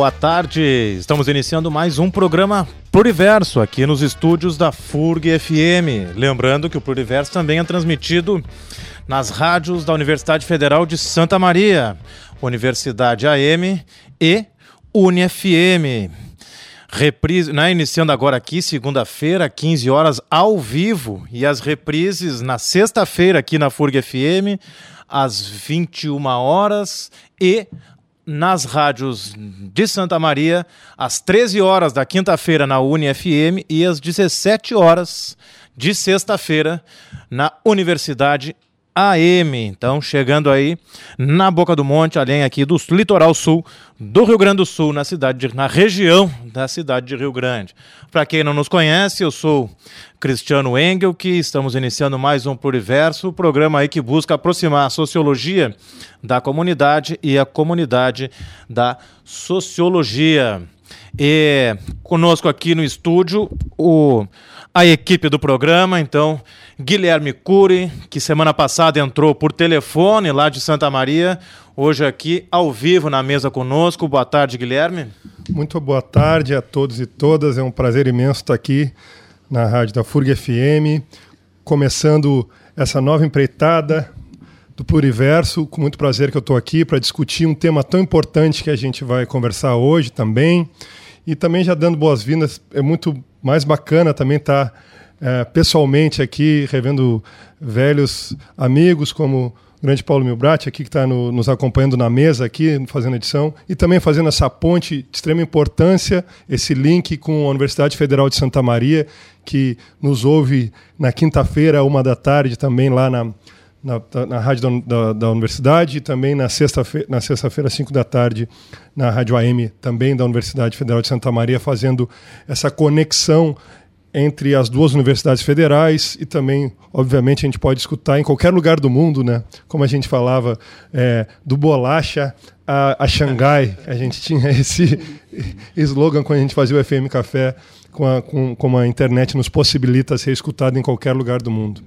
Boa tarde, estamos iniciando mais um programa Pluriverso aqui nos estúdios da FURG FM. Lembrando que o Pluriverso também é transmitido nas rádios da Universidade Federal de Santa Maria, Universidade AM e UniFM. Reprise, né, iniciando agora aqui, segunda-feira, 15 horas, ao vivo, e as reprises na sexta-feira aqui na FURG FM, às 21 horas e nas rádios de Santa Maria, às 13 horas da quinta-feira na UniFM e às 17 horas de sexta-feira na Universidade AM. Então, chegando aí na Boca do Monte, além aqui do litoral sul do Rio Grande do Sul, na cidade de, na região da cidade de Rio Grande. Para quem não nos conhece, eu sou Cristiano Engel, que estamos iniciando mais um Pluriverso, programa aí que busca aproximar a sociologia da comunidade e a comunidade da sociologia. E conosco aqui no estúdio o, a equipe do programa, então Guilherme Cury, que semana passada entrou por telefone lá de Santa Maria, hoje aqui ao vivo na mesa conosco. Boa tarde, Guilherme. Muito boa tarde a todos e todas. É um prazer imenso estar aqui na rádio da FURG FM, começando essa nova empreitada do Pluriverso. Com muito prazer que eu estou aqui para discutir um tema tão importante que a gente vai conversar hoje também. E também já dando boas-vindas, é muito mais bacana também estar é, pessoalmente aqui, revendo velhos amigos como o grande Paulo Milbrat, aqui que está no, nos acompanhando na mesa aqui, fazendo edição, e também fazendo essa ponte de extrema importância, esse link com a Universidade Federal de Santa Maria, que nos ouve na quinta-feira, uma da tarde, também lá na, na, na rádio da, da, da, universidade e também na sexta-feira, na sexta-feira, 5 da tarde, na rádio AM, também da Universidade Federal de Santa Maria, fazendo essa conexão entre as duas universidades federais e também, obviamente, a gente pode escutar em qualquer lugar do mundo, né? Como a gente falava, é, do bolacha a, a Xangai, a gente tinha esse slogan quando a gente fazia o FM Café, com a, com, como a internet nos possibilita ser escutado em qualquer lugar do mundo.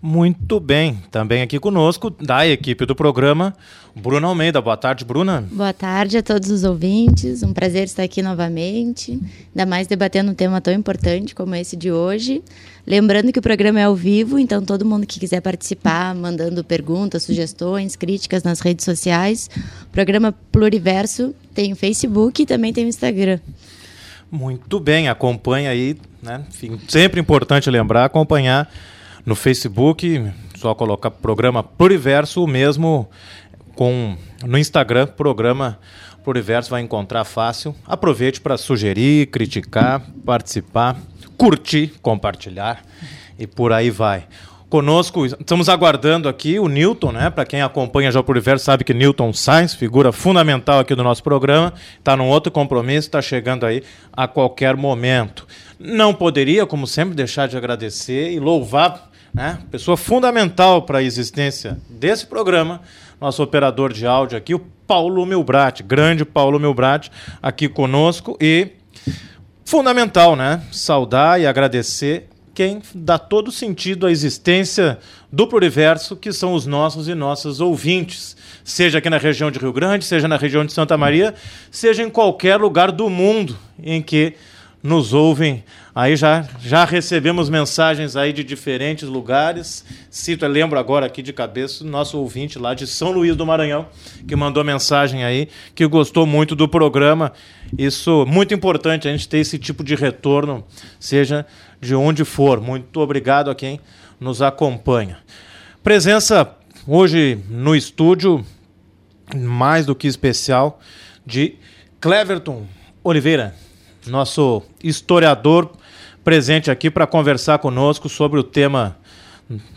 Muito bem. Também aqui conosco, da equipe do programa, Bruna Almeida. Boa tarde, Bruna. Boa tarde a todos os ouvintes. Um prazer estar aqui novamente, ainda mais debatendo um tema tão importante como esse de hoje. Lembrando que o programa é ao vivo, então todo mundo que quiser participar, mandando perguntas, sugestões, críticas nas redes sociais. O programa Pluriverso tem o Facebook e também tem o Instagram. Muito bem, acompanha aí, né? Enfim, sempre importante lembrar, acompanhar no Facebook, só colocar programa Pluriverso, mesmo com no Instagram, programa Pluriverso vai encontrar fácil. Aproveite para sugerir, criticar, participar, curtir, compartilhar e por aí vai. Conosco, estamos aguardando aqui o Newton, né? Para quem acompanha já o Pluriverso sabe que Newton Sainz, figura fundamental aqui do nosso programa, está num outro compromisso, está chegando aí a qualquer momento. Não poderia, como sempre, deixar de agradecer e louvar né? pessoa fundamental para a existência desse programa, nosso operador de áudio aqui, o Paulo Milbrat, grande Paulo Milbrat, aqui conosco e fundamental, né? Saudar e agradecer quem dá todo sentido à existência do Pluriverso, que são os nossos e nossas ouvintes, seja aqui na região de Rio Grande, seja na região de Santa Maria, seja em qualquer lugar do mundo em que nos ouvem. Aí já, já recebemos mensagens aí de diferentes lugares. Cito, lembro agora aqui de cabeça, nosso ouvinte lá de São Luís do Maranhão, que mandou mensagem aí, que gostou muito do programa. Isso muito importante a gente ter esse tipo de retorno, seja de onde for. Muito obrigado a quem nos acompanha. Presença hoje no estúdio, mais do que especial, de Cleverton Oliveira nosso historiador presente aqui para conversar conosco sobre o tema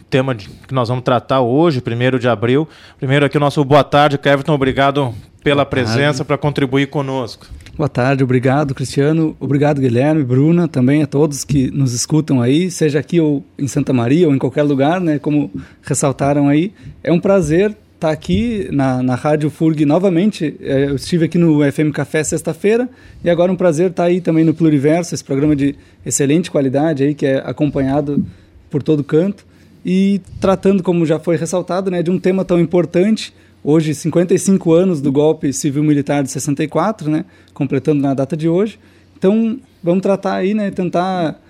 tema de, que nós vamos tratar hoje, primeiro de abril. Primeiro aqui o nosso boa tarde, Cleverton, obrigado pela presença para contribuir conosco. Boa tarde, obrigado Cristiano, obrigado Guilherme, Bruna, também a todos que nos escutam aí, seja aqui ou em Santa Maria ou em qualquer lugar, né, como ressaltaram aí. É um prazer estar aqui na, na Rádio FURG novamente. É, eu estive aqui no FM Café sexta-feira e agora é um prazer estar aí também no Pluriverso, esse programa de excelente qualidade aí que é acompanhado por todo canto e tratando, como já foi ressaltado, né, de um tema tão importante hoje 55 anos do golpe civil-militar de 64, né, completando na data de hoje. Então, vamos tratar aí, né, tentar,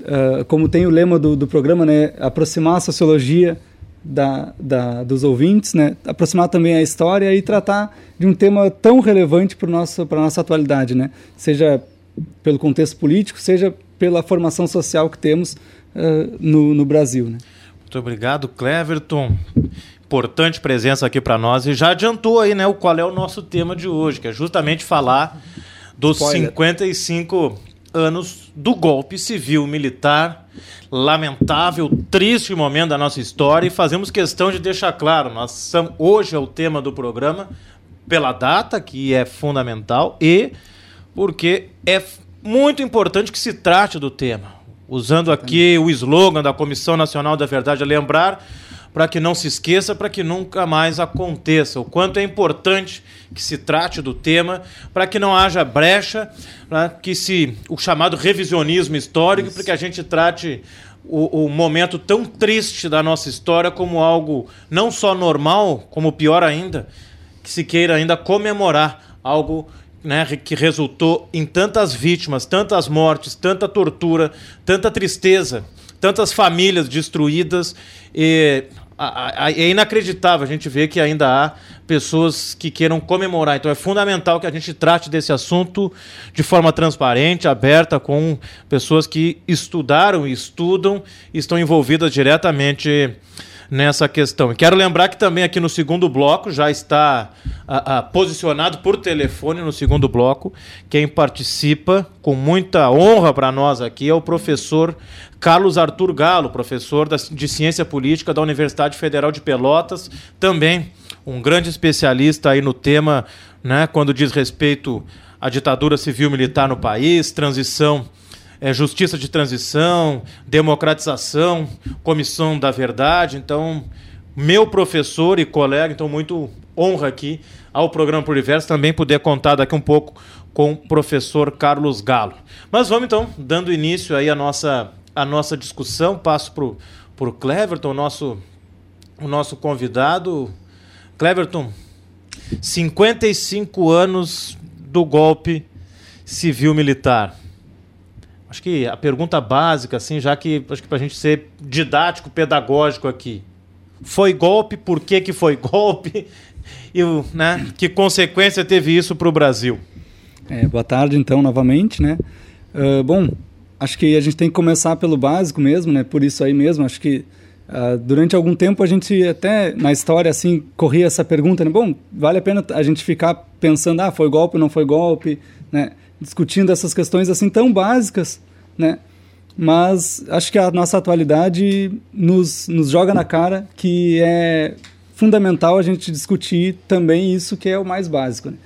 uh, como tem o lema do, do programa, né, aproximar a sociologia da, da, dos ouvintes, né, aproximar também a história e tratar de um tema tão relevante para a nossa atualidade, né, seja pelo contexto político, seja pela formação social que temos uh, no, no Brasil. Né. Muito obrigado, Cleverton importante presença aqui para nós e já adiantou aí, né, o qual é o nosso tema de hoje, que é justamente falar dos Spoiler. 55 anos do golpe civil militar, lamentável, triste momento da nossa história e fazemos questão de deixar claro, nós somos, hoje é o tema do programa pela data que é fundamental e porque é muito importante que se trate do tema. Usando aqui o slogan da Comissão Nacional da Verdade a lembrar para que não se esqueça, para que nunca mais aconteça. O quanto é importante que se trate do tema, para que não haja brecha, para que se o chamado revisionismo histórico, para que a gente trate o, o, momento tão triste da nossa história como algo não só normal, como pior ainda, que se queira ainda comemorar algo né, que resultou em tantas vítimas, tantas mortes, tanta tortura, tanta tristeza, tantas famílias destruídas. E é inacreditável a gente ver que ainda há pessoas que queiram comemorar. Então é fundamental que a gente trate desse assunto de forma transparente, aberta, com pessoas que estudaram estudam estão envolvidas diretamente nessa questão. E quero lembrar que também aqui no segundo bloco já está a, a, posicionado por telefone no segundo bloco. Quem participa com muita honra para nós aqui é o professor Carlos Arthur Galo, professor de Ciência Política da Universidade Federal de Pelotas, também um grande especialista aí no tema, né, quando diz respeito à ditadura civil militar no país, transição é, justiça de transição, democratização, comissão da verdade. Então, meu professor e colega, então muito honra aqui ao programa Pluriverso também poder contar daqui um pouco com o professor Carlos Galo. Mas vamos então, dando início aí à nossa, à nossa discussão, passo para o Cleverton, nosso, o nosso convidado. Cleverton, 55 anos do golpe civil-militar. Acho que a pergunta básica, assim, já que acho que para a gente ser didático, pedagógico aqui, foi golpe? Por que, que foi golpe? E né, que consequência teve isso para o Brasil? É, boa tarde, então, novamente, né? Uh, bom, acho que a gente tem que começar pelo básico mesmo, né? Por isso aí mesmo, acho que uh, durante algum tempo a gente até na história assim corria essa pergunta, né? Bom, vale a pena a gente ficar pensando, ah, foi golpe, não foi golpe, né? Discutindo essas questões assim tão básicas, né? Mas acho que a nossa atualidade nos, nos joga na cara que é fundamental a gente discutir também isso que é o mais básico. Né?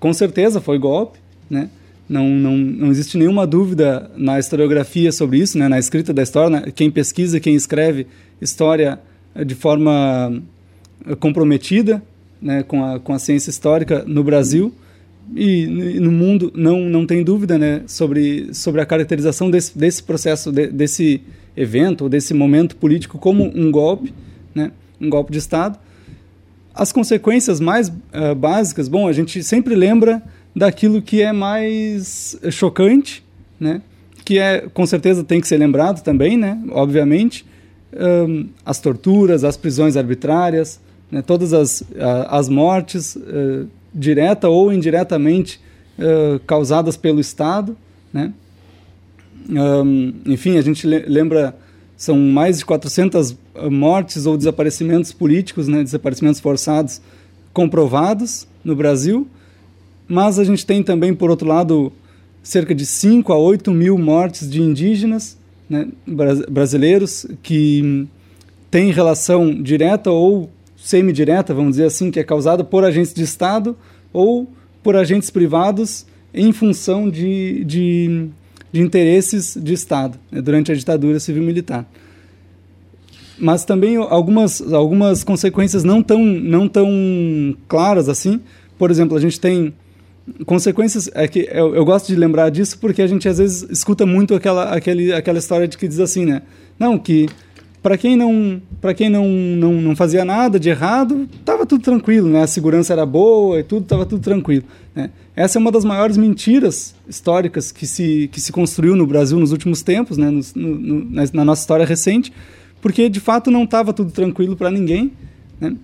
Com certeza foi golpe, né? Não, não, não existe nenhuma dúvida na historiografia sobre isso, né? na escrita da história. Né? Quem pesquisa, quem escreve história de forma comprometida né? com, a, com a ciência histórica no Brasil e no mundo não não tem dúvida né sobre sobre a caracterização desse, desse processo de, desse evento desse momento político como um golpe né um golpe de estado. As consequências mais uh, básicas bom a gente sempre lembra daquilo que é mais chocante né que é com certeza tem que ser lembrado também né obviamente um, as torturas as prisões arbitrárias né, todas as, as mortes uh, direta ou indiretamente uh, causadas pelo Estado, né? Um, enfim, a gente lembra são mais de 400 mortes ou desaparecimentos políticos, né, desaparecimentos forçados comprovados no Brasil, mas a gente tem também, por outro lado, cerca de 5 a 8 mil mortes de indígenas né, brasileiros que têm relação direta ou semidireta, vamos dizer assim, que é causada por agentes de Estado ou por agentes privados em função de, de, de interesses de Estado, né, durante a ditadura civil-militar. Mas também algumas, algumas consequências não tão, não tão claras assim. Por exemplo, a gente tem consequências é que eu, eu, gosto de lembrar disso porque a gente às vezes escuta muito aquela aquele, aquela história de que diz assim né não que para quem não para quem não, não, não fazia nada de errado estava tudo tranquilo né a segurança era boa e tudo estava tudo tranquilo né? essa é uma das maiores mentiras históricas que se que se construiu no Brasil nos últimos tempos né no, na nossa história recente porque de fato não estava tudo tranquilo para ninguém né?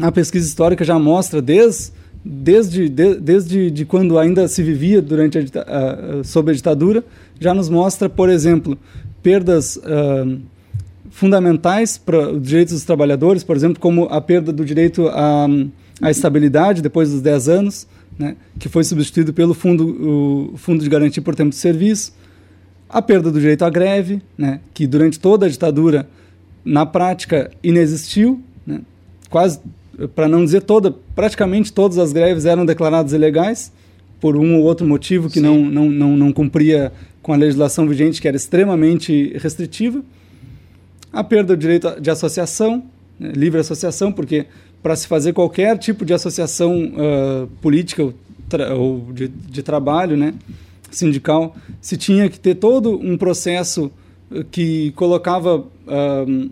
a pesquisa histórica já mostra desde desde, de, desde de quando ainda se vivia durante a, a, sob a ditadura já nos mostra por exemplo perdas uh, fundamentais para os direitos dos trabalhadores, por exemplo, como a perda do direito à, à estabilidade depois dos 10 anos, né, que foi substituído pelo fundo, Fundo de Garantia por Tempo de Serviço, a perda do direito à greve, né, que durante toda a ditadura, na prática, inexistiu, né, quase, para não dizer toda, praticamente todas as greves eram declaradas ilegais, por um ou outro motivo que não, não, não, não cumpria com a legislação vigente, que era extremamente restritiva a perda do direito de associação, né, livre associação, porque para se fazer qualquer tipo de associação uh, política ou, ou de, de, trabalho, né, sindical, se tinha que ter todo um processo que colocava uh,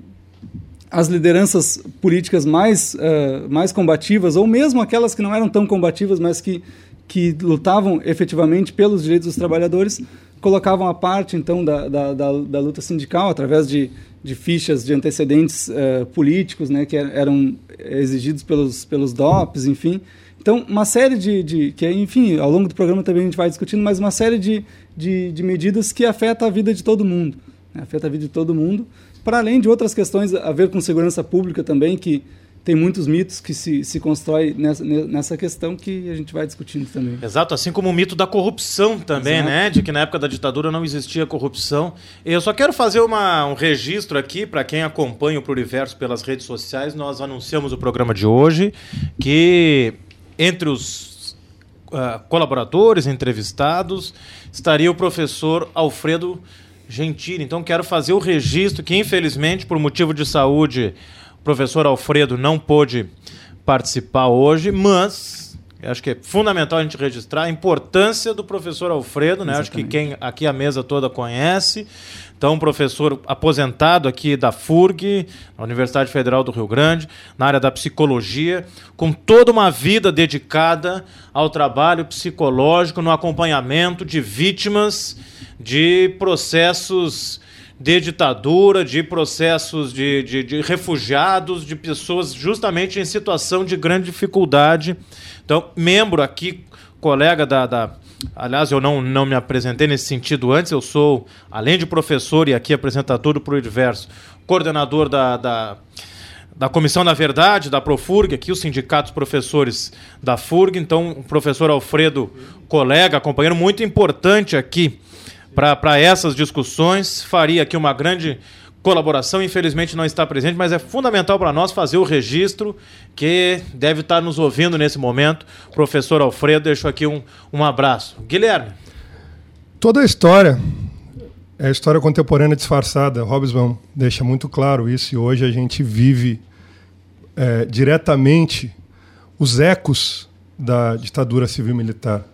as lideranças políticas mais, uh, mais combativas, ou mesmo aquelas que não eram tão combativas, mas que, que lutavam efetivamente pelos direitos dos trabalhadores, colocavam a parte, então, da, da, da, da luta sindical através de de fichas de antecedentes uh, políticos, né, que er-, eram exigidos pelos, pelos DOPs, enfim. Então, uma série de, de, que enfim, ao longo do programa também a gente vai discutindo, mas uma série de, de, de medidas que afetam a vida de todo mundo, né, afeta a vida de todo mundo, para além de outras questões a ver com segurança pública também, que tem muitos mitos que se, se constrói nessa, nessa questão que a gente vai discutindo também. Exato, assim como o mito da corrupção também, Exato. né? De que na época da ditadura não existia corrupção. Eu só quero fazer uma, um registro aqui para quem acompanha o Pluriverso pelas redes sociais. Nós anunciamos o programa de hoje que entre os uh, colaboradores, entrevistados, estaria o professor Alfredo Gentili. Então quero fazer o registro que, infelizmente, por motivo de saúde professor Alfredo não pôde participar hoje, mas acho que é fundamental a gente registrar a importância do professor Alfredo, né? Acho que quem aqui a mesa toda conhece. Então, professor aposentado aqui da FURG, na Universidade Federal do Rio Grande, na área da psicologia, com toda uma vida dedicada ao trabalho psicológico, no acompanhamento de vítimas de processos de ditadura, de processos de, de, de, refugiados, de pessoas justamente em situação de grande dificuldade. Então, membro aqui, colega da. da aliás, eu não, não me apresentei nesse sentido antes, eu sou, além de professor e aqui apresentador do Universo, coordenador da, da da Comissão da Verdade, da Profurg, aqui os sindicatos professores da FURG. Então, o professor Alfredo, colega, companheiro, muito importante aqui para essas discussões. Faria aqui uma grande colaboração, infelizmente não está presente, mas é fundamental para nós fazer o registro que deve estar nos ouvindo nesse momento. Professor Alfredo, deixo aqui um, um abraço. Guilherme. Toda a história é a história contemporânea disfarçada. Hobsbawm deixa muito claro isso e hoje a gente vive é, diretamente os ecos da ditadura civil-militar.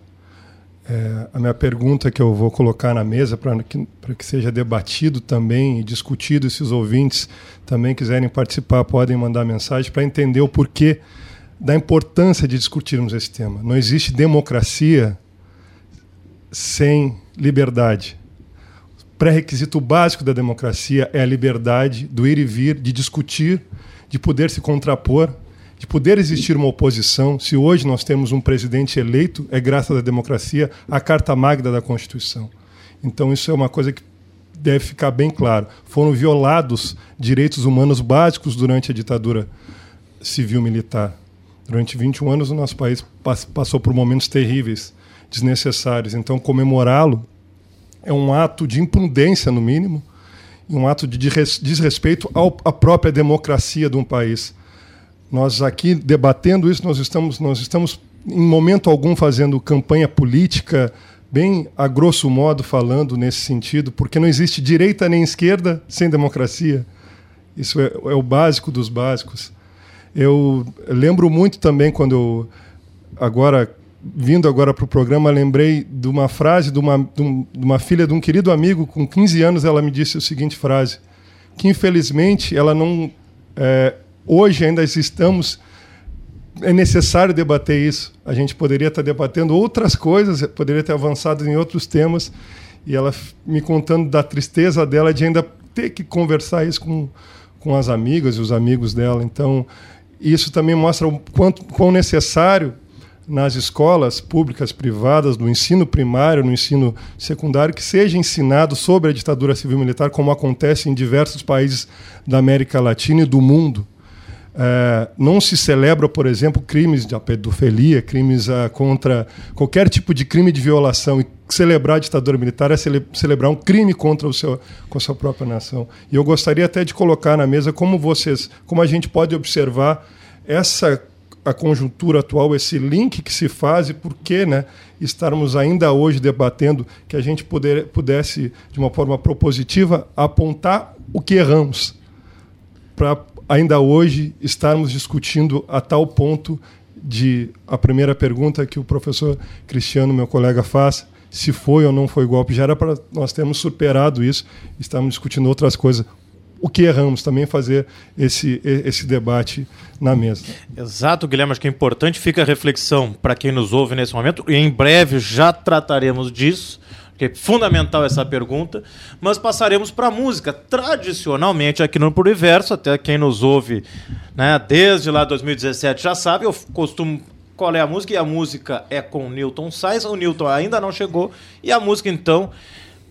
É, a minha pergunta que eu vou colocar na mesa para que, que seja debatido também e discutido, se os ouvintes também quiserem participar, podem mandar mensagem para entender o porquê da importância de discutirmos esse tema. Não existe democracia sem liberdade. O pré-requisito básico da democracia é a liberdade do ir e vir, de discutir, de poder se contrapor de poder existir uma oposição, se hoje nós temos um presidente eleito, é graças à democracia, à Carta Magna da Constituição. Então isso é uma coisa que deve ficar bem claro. Foram violados direitos humanos básicos durante a ditadura civil-militar. Durante 21 anos o nosso país passou por momentos terríveis, desnecessários. Então comemorá-lo é um ato de imprudência, no mínimo, e um ato de desrespeito à própria democracia de um país. Nós aqui debatendo isso, nós estamos, nós estamos em momento algum fazendo campanha política, bem a grosso modo falando nesse sentido, porque não existe direita nem esquerda sem democracia. Isso é, é o básico dos básicos. Eu lembro muito também quando eu, agora vindo agora para o programa, lembrei de uma frase de uma, de uma filha de um querido amigo, com 15 anos, ela me disse a seguinte frase: que infelizmente ela não. É, hoje ainda estamos. É necessário debater isso. A gente poderia estar debatendo outras coisas, poderia ter avançado em outros temas, e ela me contando da tristeza dela de ainda ter que conversar isso com, com as amigas e os amigos dela. Então, isso também mostra o quanto quão necessário nas escolas públicas, privadas, no ensino primário, no ensino secundário, que seja ensinado sobre a ditadura civil-militar, como acontece em diversos países da América Latina e do mundo. É, não se celebra, por exemplo, crimes de pedofilia, crimes uh, contra qualquer tipo de crime de violação. E celebrar a ditadura militar é cele celebrar um crime contra o seu, com a sua própria nação. E eu gostaria até de colocar na mesa como vocês, como a gente pode observar essa a conjuntura atual, esse link que se faz e por que né, estarmos ainda hoje debatendo que a gente pudesse, de uma forma propositiva, apontar o que erramos, para ainda hoje estarmos discutindo a tal ponto de a primeira pergunta que o professor Cristiano, meu colega, faz, se foi ou não foi golpe, já era para nós termos superado isso, estamos discutindo outras coisas. O que erramos, também fazer esse, esse debate na mesa. Exato, Guilherme, acho que é importante, fica a reflexão para quem nos ouve nesse momento, e em breve já trataremos disso, porque é fundamental essa pergunta, mas passaremos para a música. Tradicionalmente, aqui no Pluriverso, até quem nos ouve né, desde lá 2017 já sabe, eu costumo qual é a música, e a música é com o Newton Sainz, o Newton ainda não chegou, e a música então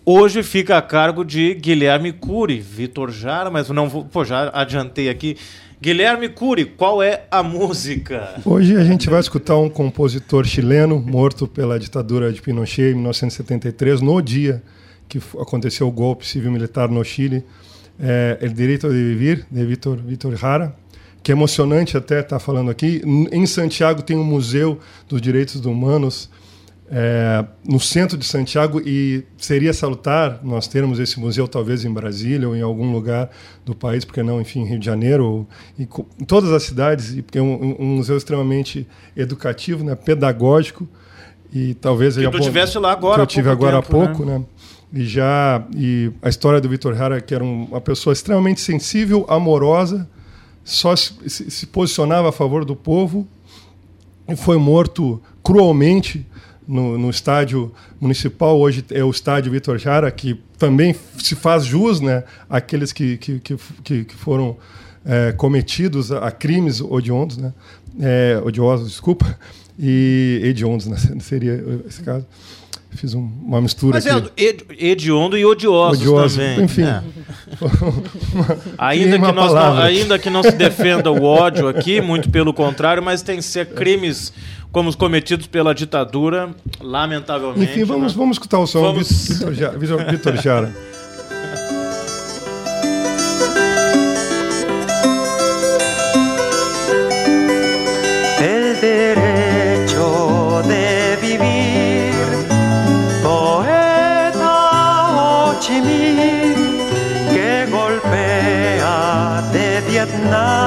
Hoje fica a cargo de Guilherme Cury, Vitor Jara, mas não vou. Pô, já adiantei aqui. Guilherme Cury, qual é a música? Hoje a gente vai escutar um compositor chileno morto pela ditadura de Pinochet em 1973, no dia que aconteceu o golpe civil-militar no Chile. É El Direito de Vivir, de Vitor, Vitor Jara, que é emocionante até estar falando aqui. Em Santiago tem um Museu dos Direitos Humanos é, no centro de Santiago e seria salutar nós termos esse museu talvez em Brasília ou em algum lugar do país, porque não, enfim, Rio de Janeiro, ou, em todas as cidades, porque é um, um, museu extremamente educativo, né, pedagógico e talvez... Que tu estivesse lá agora que eu tive agora tempo, há pouco, né? né? E já e a história do Vitor Hara, que era uma pessoa extremamente sensível, amorosa, só se, se, se posicionava a favor do povo e foi morto cruelmente no, no, estádio municipal, hoje é o estádio Vitor Jara, que também se faz jus né, àqueles que, que, que, que foram é, cometidos a, a, crimes odiosos, né, é, odiosos, desculpa, e hediondos, né, seria esse caso. Fiz um, uma mistura Mas aqui. é hediondo e odiosos Odioso, também. Enfim. É. ainda, que nós não, ainda que não se defenda o ódio aqui, muito pelo contrário, mas tem que ser crimes como os cometidos pela ditadura, lamentavelmente. Enfim, vamos, né? vamos escutar o som vamos... Vitor, Vitor, Vitor Jara. El derecho de vivir, poeta Ho Chi Minh, que golpea de Vietnam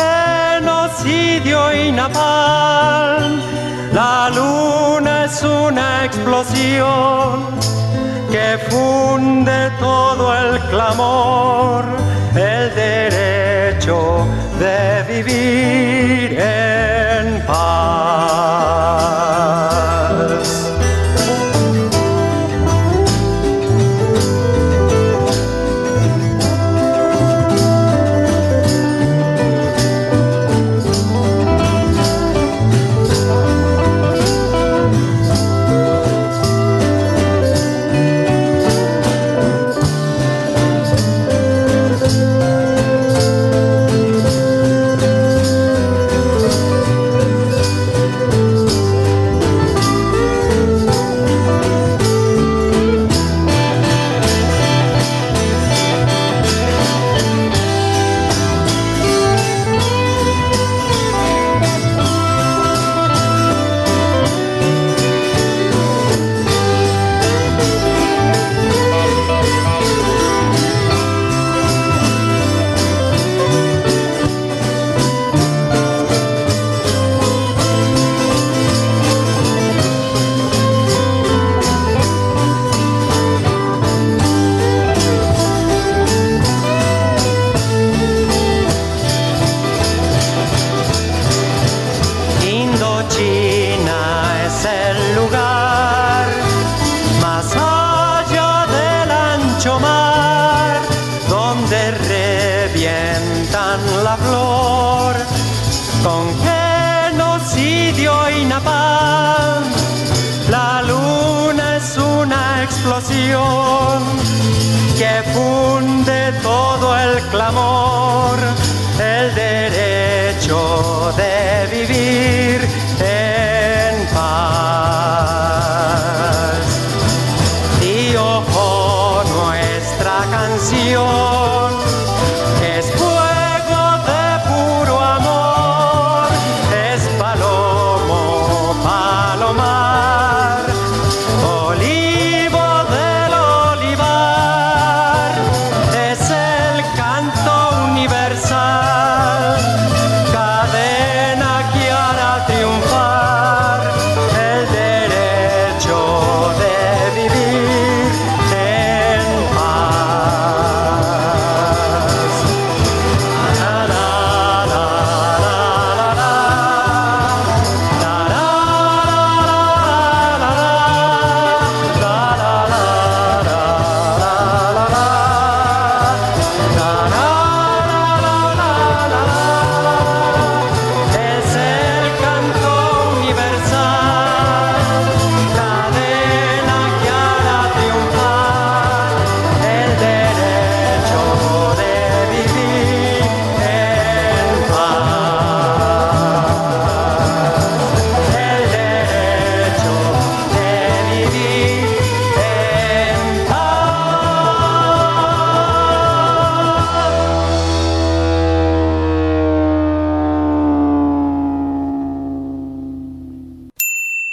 genocidio y napalm. La luna es una explosión que funde todo el clamor, el derecho de vivir en paz. Canción